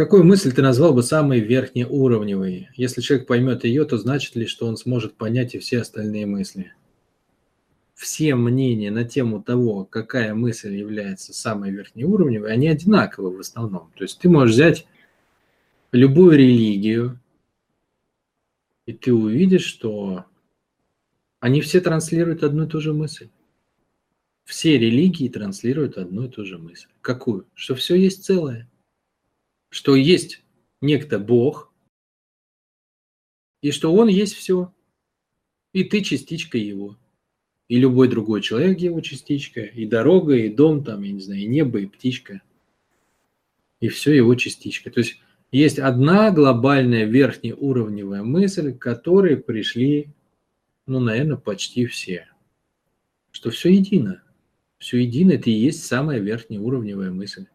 Какую мысль ты назвал бы самой верхнеуровневой? Если человек поймет ее, то значит ли, что он сможет понять и все остальные мысли? Все мнения на тему того, какая мысль является самой верхнеуровневой, они одинаковы в основном. То есть ты можешь взять любую религию, и ты увидишь, что они все транслируют одну и ту же мысль. Все религии транслируют одну и ту же мысль. Какую? Что все есть целое. Что есть некто Бог, и что Он есть все. И ты частичка Его. И любой другой человек его частичка. И дорога, и дом, там, я не знаю, и небо, и птичка. И все его частичка. То есть есть одна глобальная верхнеуровневая мысль, к которой пришли, ну, наверное, почти все. Что все едино. Все едино – это и есть самая верхнеуровневая мысль.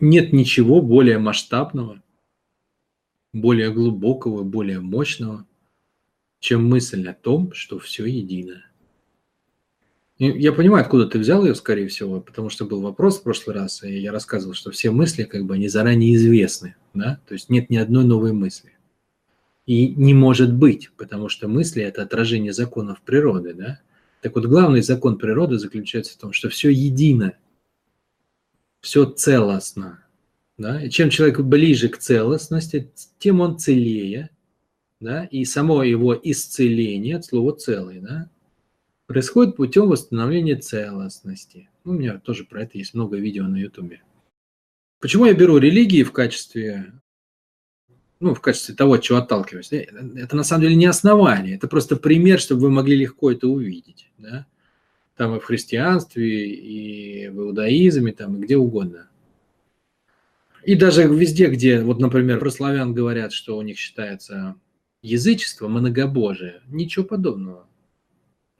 Нет ничего более масштабного, более глубокого, более мощного, чем мысль о том, что все едино. Я понимаю, откуда ты взял ее, скорее всего, потому что был вопрос в прошлый раз, и я рассказывал, что все мысли, как бы, они заранее известны, да, то есть нет ни одной новой мысли. И не может быть, потому что мысли – это отражение законов природы, да. Так вот, главный закон природы заключается в том, что все едино, все целостно. Да? И чем человек ближе к целостности, тем он целее, да? и само его исцеление от слова «целый», да? происходит путем восстановления целостности. Ну, у меня тоже про это есть много видео на ютубе. Почему я беру религии в качестве ну, в качестве того, от чего отталкиваюсь. Э, это на самом деле не основание, это просто пример, чтобы вы могли легко это увидеть. Да? Там и в христианстве, и в иудаизме, там, и где угодно. И даже везде, где, вот, например, про славян говорят, что у них считается язычество, многобожие, ничего подобного.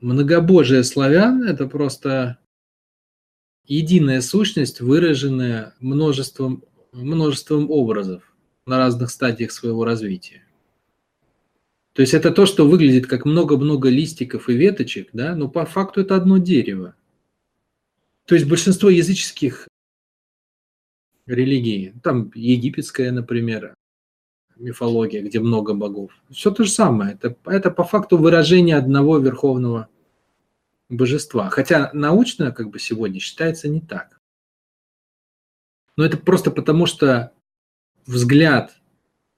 Многобожие славян – это просто единая сущность, выраженная множеством, множеством образов на разных стадиях своего развития. То есть это то, что выглядит как много-много листиков и веточек, да, но по факту это одно дерево. То есть большинство языческих религий, там египетская, например, мифология, где много богов, все то же самое. Это, это по факту выражение одного верховного божества. Хотя научно, как бы сегодня, считается не так. Но это просто потому, что взгляд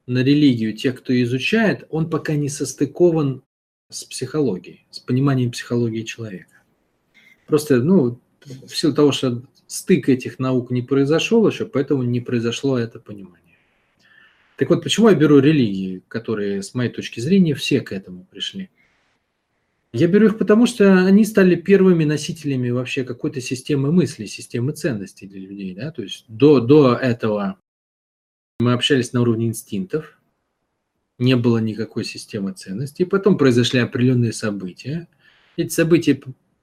на религию тех, кто изучает, он пока не состыкован с психологией, с пониманием психологии человека. Просто, ну, в силу того, что стык этих наук не произошел еще, поэтому не произошло это понимание. Так вот, почему я беру религии, которые, с моей точки зрения, все к этому пришли? Я беру их потому, что они стали первыми носителями вообще какой-то системы мысли, системы ценностей для людей. Да? То есть до, до этого мы общались на уровне инстинктов, не было никакой системы ценностей. Потом произошли определенные события. Эти события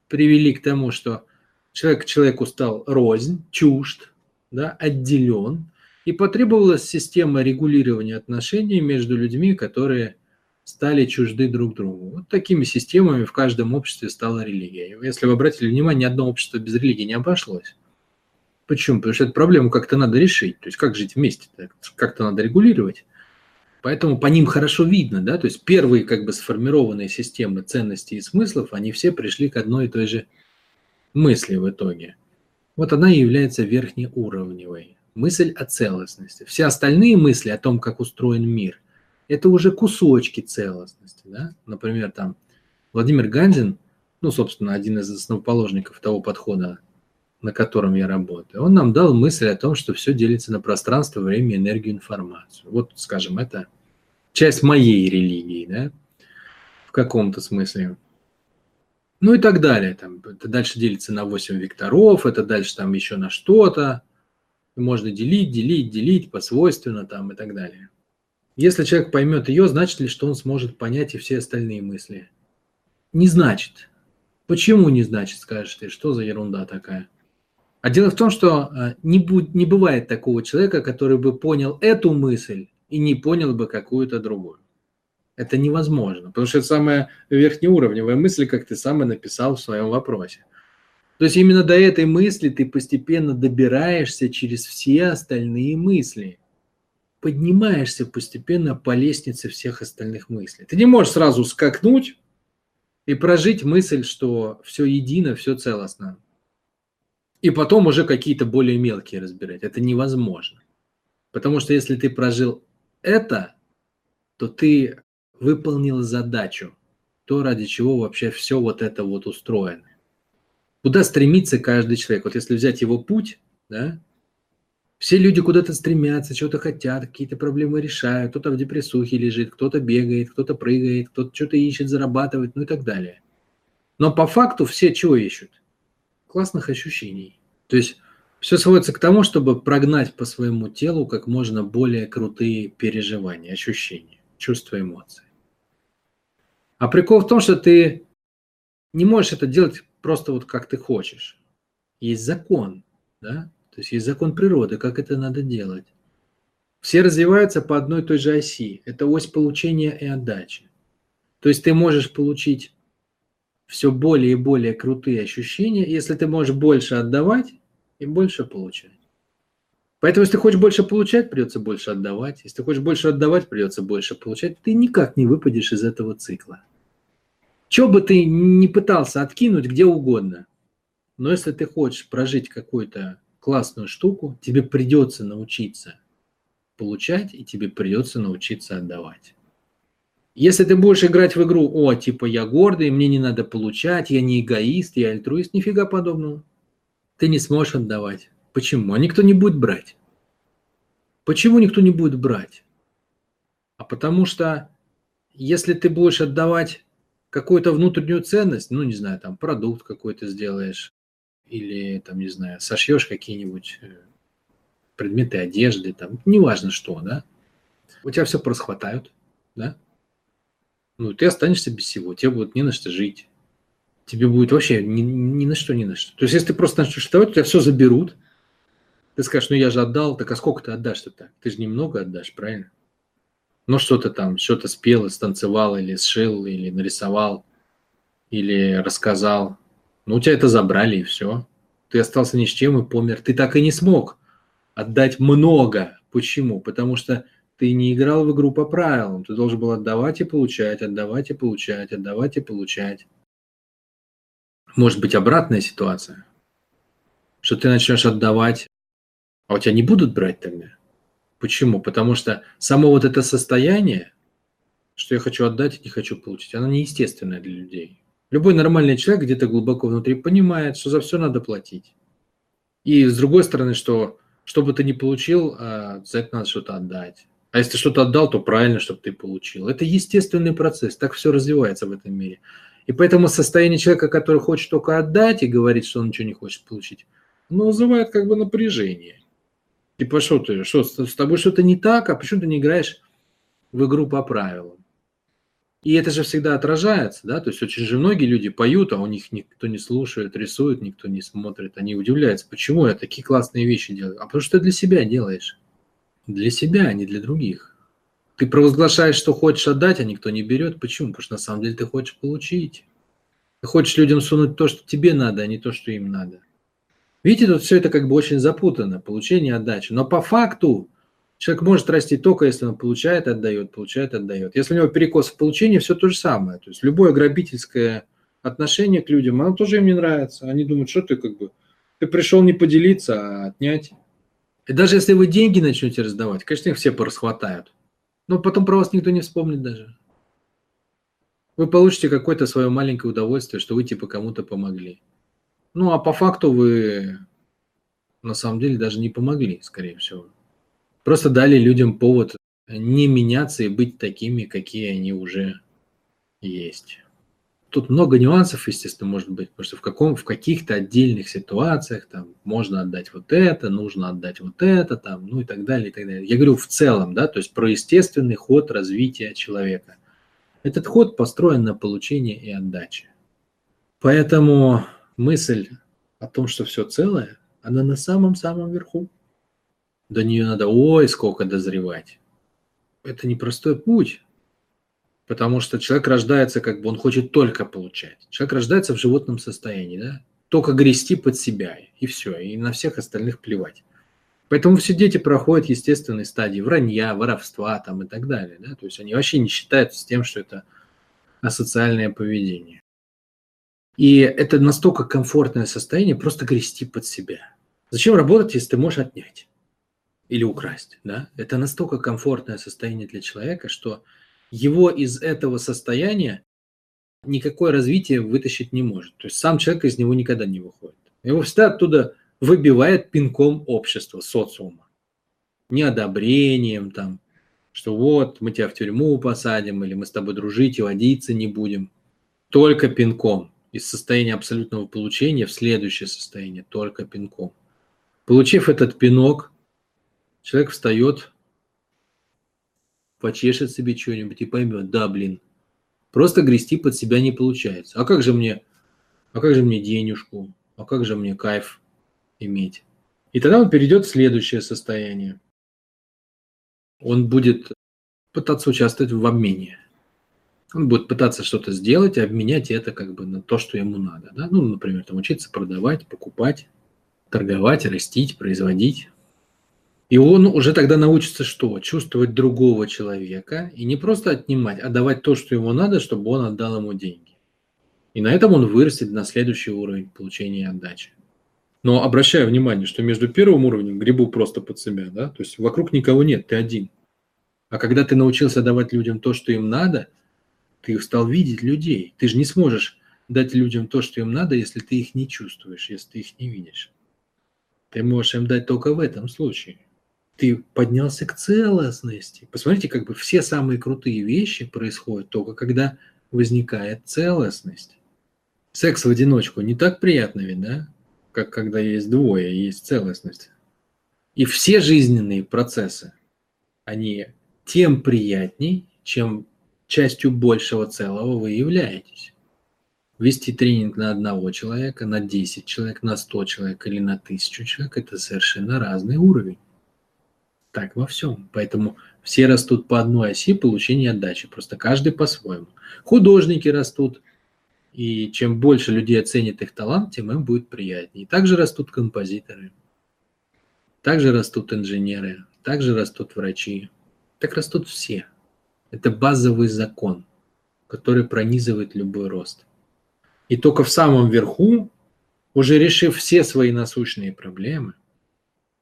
привели к тому, что человек человеку стал рознь, чужд, да, отделен, и потребовалась система регулирования отношений между людьми, которые стали чужды друг другу. Вот такими системами в каждом обществе стала религия. Если вы обратили внимание, ни одно общество без религии не обошлось. Почему? Потому что эту проблему как-то надо решить. То есть как жить вместе? Как-то надо регулировать. Поэтому по ним хорошо видно, да, то есть первые как бы сформированные системы ценностей и смыслов, они все пришли к одной и той же мысли в итоге. Вот она и является верхнеуровневой. Мысль о целостности. Все остальные мысли о том, как устроен мир, это уже кусочки целостности. Да? Например, там Владимир Гандин, ну, собственно, один из основоположников того подхода на котором я работаю, он нам дал мысль о том, что все делится на пространство, время, энергию, информацию. Вот, скажем, это часть моей религии, да, в каком-то смысле. Ну и так далее. Там, это дальше делится на 8 векторов, это дальше там еще на что-то. Можно делить, делить, делить посвойственно там и так далее. Если человек поймет ее, значит ли, что он сможет понять и все остальные мысли? Не значит. Почему не значит, скажешь ты? Что за ерунда такая? А дело в том, что э, не, будь, не бывает такого человека, который бы понял эту мысль и не понял бы какую-то другую. Это невозможно, потому что это самая верхнеуровневая мысль, как ты сам и написал в своем вопросе. То есть именно до этой мысли ты постепенно добираешься через все остальные мысли. поднимаешься постепенно по лестнице всех остальных мыслей. Ты не можешь сразу скакнуть и прожить мысль, что все едино, все целостно. И потом уже какие-то более мелкие разбирать. Это невозможно. Потому что если ты прожил это, то ты выполнил задачу, то, ради чего вообще все вот это вот устроено. Куда стремится каждый человек? Вот если взять его путь, да, все люди куда-то стремятся, чего-то хотят, какие-то проблемы решают, кто-то в депрессухе лежит, кто-то бегает, кто-то прыгает, кто-то что-то ищет, зарабатывает, ну и так далее. Но по факту все чего ищут? Классных ощущений. То есть все сводится к тому, чтобы прогнать по своему телу как можно более крутые переживания, ощущения, чувства, эмоции. А прикол в том, что ты не можешь это делать просто вот как ты хочешь. Есть закон, да? То есть есть закон природы, как это надо делать. Все развиваются по одной и той же оси. Это ось получения и отдачи. То есть ты можешь получить все более и более крутые ощущения, если ты можешь больше отдавать и больше получать. Поэтому, если ты хочешь больше получать, придется больше отдавать. Если ты хочешь больше отдавать, придется больше получать. Ты никак не выпадешь из этого цикла. Что бы ты ни пытался откинуть где угодно, но если ты хочешь прожить какой-то классную штуку, тебе придется научиться получать, и тебе придется научиться отдавать. Если ты будешь играть в игру, о, типа я гордый, мне не надо получать, я не эгоист, я альтруист, нифига подобного. Ты не сможешь отдавать. Почему? А никто не будет брать. Почему никто не будет брать? А потому что если ты будешь отдавать какую-то внутреннюю ценность, ну, не знаю, там продукт какой-то сделаешь, или там, не знаю, сошьешь какие-нибудь э, предметы одежды, там, неважно что, да, у тебя все просхватают, да, ну, ты останешься без всего, тебе будет не на что жить, тебе будет вообще ни, ни на что, ни на что. То есть, если ты просто начнешь у тебя все заберут, ты скажешь, ну, я же отдал, так а сколько ты отдашь-то так? Ты же немного отдашь, правильно? Ну, что-то там, что-то спел, станцевал, или сшил, или нарисовал, или рассказал, ну, у тебя это забрали, и все. Ты остался ни с чем и помер. Ты так и не смог отдать много. Почему? Потому что ты не играл в игру по правилам. Ты должен был отдавать и получать, отдавать и получать, отдавать и получать. Может быть обратная ситуация, что ты начнешь отдавать, а у тебя не будут брать тогда. Почему? Потому что само вот это состояние, что я хочу отдать и не хочу получить, оно неестественное для людей. Любой нормальный человек где-то глубоко внутри понимает, что за все надо платить. И с другой стороны, что что бы ты ни получил, а, за это надо что-то отдать. А если что-то отдал, то правильно, чтобы ты получил. Это естественный процесс, так все развивается в этом мире. И поэтому состояние человека, который хочет только отдать и говорит, что он ничего не хочет получить, оно вызывает как бы напряжение. Типа, что ты, что, с тобой что-то не так, а почему ты не играешь в игру по правилам? И это же всегда отражается, да, то есть очень же многие люди поют, а у них никто не слушает, рисует, никто не смотрит, они удивляются, почему я такие классные вещи делаю. А потому что ты для себя делаешь. Для себя, а не для других. Ты провозглашаешь, что хочешь отдать, а никто не берет. Почему? Потому что на самом деле ты хочешь получить. Ты хочешь людям сунуть то, что тебе надо, а не то, что им надо. Видите, тут все это как бы очень запутано, получение, отдача. Но по факту Человек может расти только, если он получает, отдает, получает, отдает. Если у него перекос в получении, все то же самое. То есть любое грабительское отношение к людям, оно тоже им не нравится. Они думают, что ты как бы, ты пришел не поделиться, а отнять. И даже если вы деньги начнете раздавать, конечно, их все порасхватают. Но потом про вас никто не вспомнит даже. Вы получите какое-то свое маленькое удовольствие, что вы типа кому-то помогли. Ну, а по факту вы на самом деле даже не помогли, скорее всего. Просто дали людям повод не меняться и быть такими, какие они уже есть. Тут много нюансов, естественно, может быть, потому что в, каком, в каких-то отдельных ситуациях там можно отдать вот это, нужно отдать вот это, там, ну и так далее, и так далее. Я говорю в целом, да, то есть про естественный ход развития человека. Этот ход построен на получении и отдаче. Поэтому мысль о том, что все целое, она на самом-самом верху. До нее надо ой, сколько дозревать. Это непростой путь, потому что человек рождается, как бы он хочет только получать. Человек рождается в животном состоянии, да? Только грести под себя, и все, и на всех остальных плевать. Поэтому все дети проходят естественные стадии вранья, воровства там и так далее. Да? То есть они вообще не считаются с тем, что это асоциальное поведение. И это настолько комфортное состояние просто грести под себя. Зачем работать, если ты можешь отнять или украсть? Да? Это настолько комфортное состояние для человека, что его из этого состояния никакое развитие вытащить не может. То есть сам человек из него никогда не выходит. Его всегда оттуда выбивает пинком общества, социума. Неодобрением там, что вот мы тебя в тюрьму посадим, или мы с тобой дружить и водиться не будем. Только пинком. Из состояния абсолютного получения в следующее состояние, только пинком. Получив этот пинок, человек встает, почешет себе что-нибудь и поймет, да, блин, просто грести под себя не получается. А как же мне, а как же мне денежку, а как же мне кайф иметь. И тогда он перейдет в следующее состояние. Он будет пытаться участвовать в обмене. Он будет пытаться что-то сделать обменять это как бы на то, что ему надо. Да? Ну, например, там учиться продавать, покупать, торговать, растить, производить. И он уже тогда научится что? Чувствовать другого человека и не просто отнимать, а давать то, что ему надо, чтобы он отдал ему деньги. И на этом он вырастет на следующий уровень получения отдачи. Но обращаю внимание, что между первым уровнем грибу просто под себя, да, то есть вокруг никого нет, ты один. А когда ты научился давать людям то, что им надо, ты стал видеть людей. Ты же не сможешь дать людям то, что им надо, если ты их не чувствуешь, если ты их не видишь. Ты можешь им дать только в этом случае. Ты поднялся к целостности. Посмотрите, как бы все самые крутые вещи происходят только когда возникает целостность. Секс в одиночку не так приятно ведь, да? как когда есть двое, есть целостность. И все жизненные процессы, они тем приятней, чем частью большего целого вы являетесь. Вести тренинг на одного человека, на 10 человек, на 100 человек или на 1000 человек – это совершенно разный уровень. Так во всем. Поэтому все растут по одной оси получения отдачи, просто каждый по-своему. Художники растут и чем больше людей оценит их талант, тем им будет приятнее. И также растут композиторы, также растут инженеры, также растут врачи. Так растут все. Это базовый закон, который пронизывает любой рост. И только в самом верху, уже решив все свои насущные проблемы,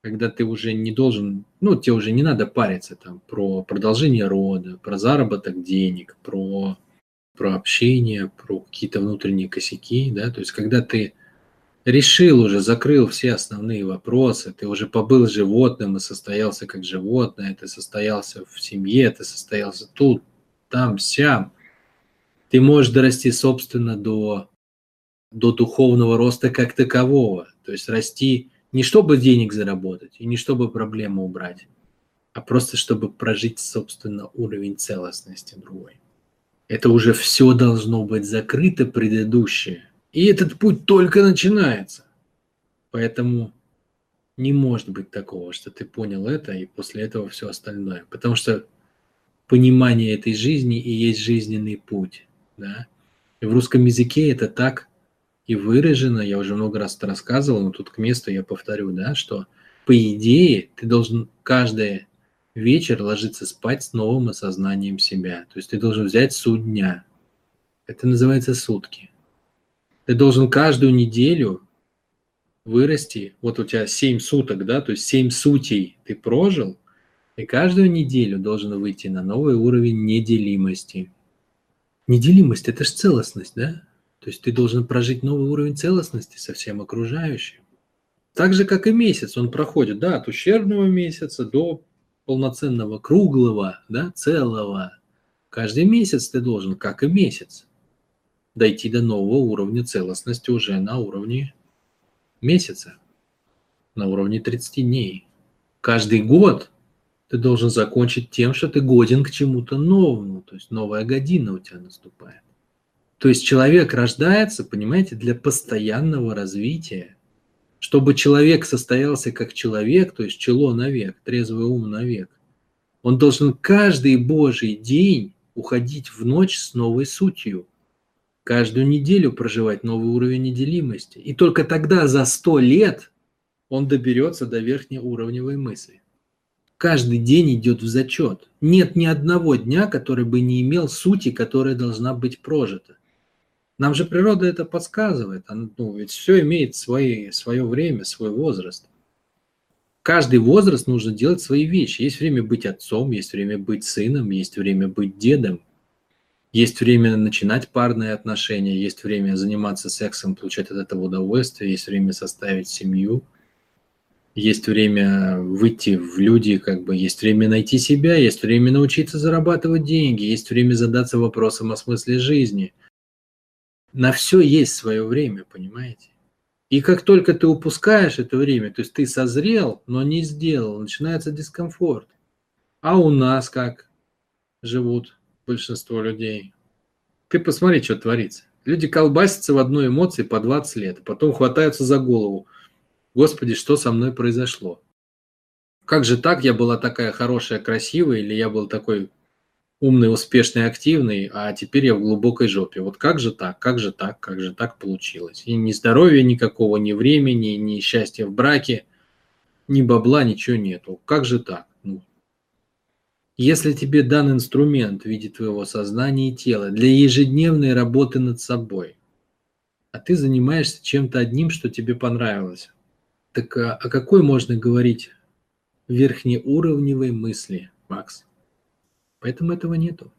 когда ты уже не должен, ну, тебе уже не надо париться там про продолжение рода, про заработок денег, про про общение, про какие-то внутренние косяки, да, то есть когда ты решил уже, закрыл все основные вопросы, ты уже побыл животным и состоялся как животное, ты состоялся в семье, ты состоялся тут, там, сям, ты можешь дорасти, собственно, до, до духовного роста как такового, то есть расти не чтобы денег заработать и не чтобы проблему убрать, а просто чтобы прожить, собственно, уровень целостности другой. Это уже все должно быть закрыто предыдущее. И этот путь только начинается. Поэтому не может быть такого, что ты понял это, и после этого все остальное. Потому что понимание этой жизни и есть жизненный путь. Да? И в русском языке это так и выражено, я уже много раз это рассказывал, но тут к месту я повторю, да, что по идее ты должен каждое вечер ложиться спать с новым осознанием себя. То есть ты должен взять суть дня. Это называется сутки. Ты должен каждую неделю вырасти. Вот у тебя 7 суток, да, то есть 7 сутей ты прожил, и каждую неделю должен выйти на новый уровень неделимости. Неделимость – это же целостность, да? То есть ты должен прожить новый уровень целостности со всем окружающим. Так же, как и месяц, он проходит, да, от ущербного месяца до полноценного, круглого, да, целого. Каждый месяц ты должен, как и месяц, дойти до нового уровня целостности уже на уровне месяца, на уровне 30 дней. Каждый год ты должен закончить тем, что ты годен к чему-то новому, то есть новая година у тебя наступает. То есть человек рождается, понимаете, для постоянного развития чтобы человек состоялся как человек, то есть чело навек, трезвый ум навек, он должен каждый Божий день уходить в ночь с новой сутью, каждую неделю проживать новый уровень неделимости. И только тогда за сто лет он доберется до верхнеуровневой мысли. Каждый день идет в зачет. Нет ни одного дня, который бы не имел сути, которая должна быть прожита. Нам же природа это подсказывает. Ну, ведь все имеет свои, свое время, свой возраст. Каждый возраст нужно делать свои вещи. Есть время быть отцом, есть время быть сыном, есть время быть дедом, есть время начинать парные отношения, есть время заниматься сексом, получать от этого удовольствие, есть время составить семью, есть время выйти в люди, как бы есть время найти себя, есть время научиться зарабатывать деньги, есть время задаться вопросом о смысле жизни. На все есть свое время, понимаете? И как только ты упускаешь это время, то есть ты созрел, но не сделал, начинается дискомфорт. А у нас как живут большинство людей? Ты посмотри, что творится. Люди колбасятся в одной эмоции по 20 лет, потом хватаются за голову. Господи, что со мной произошло? Как же так? Я была такая хорошая, красивая, или я был такой умный, успешный, активный, а теперь я в глубокой жопе. Вот как же так, как же так, как же так получилось? И ни здоровья никакого, ни времени, ни счастья в браке, ни бабла, ничего нету. Как же так? Ну, если тебе дан инструмент в виде твоего сознания и тела для ежедневной работы над собой, а ты занимаешься чем-то одним, что тебе понравилось, так о, о какой можно говорить верхнеуровневой мысли, Макс? Поэтому этого нету.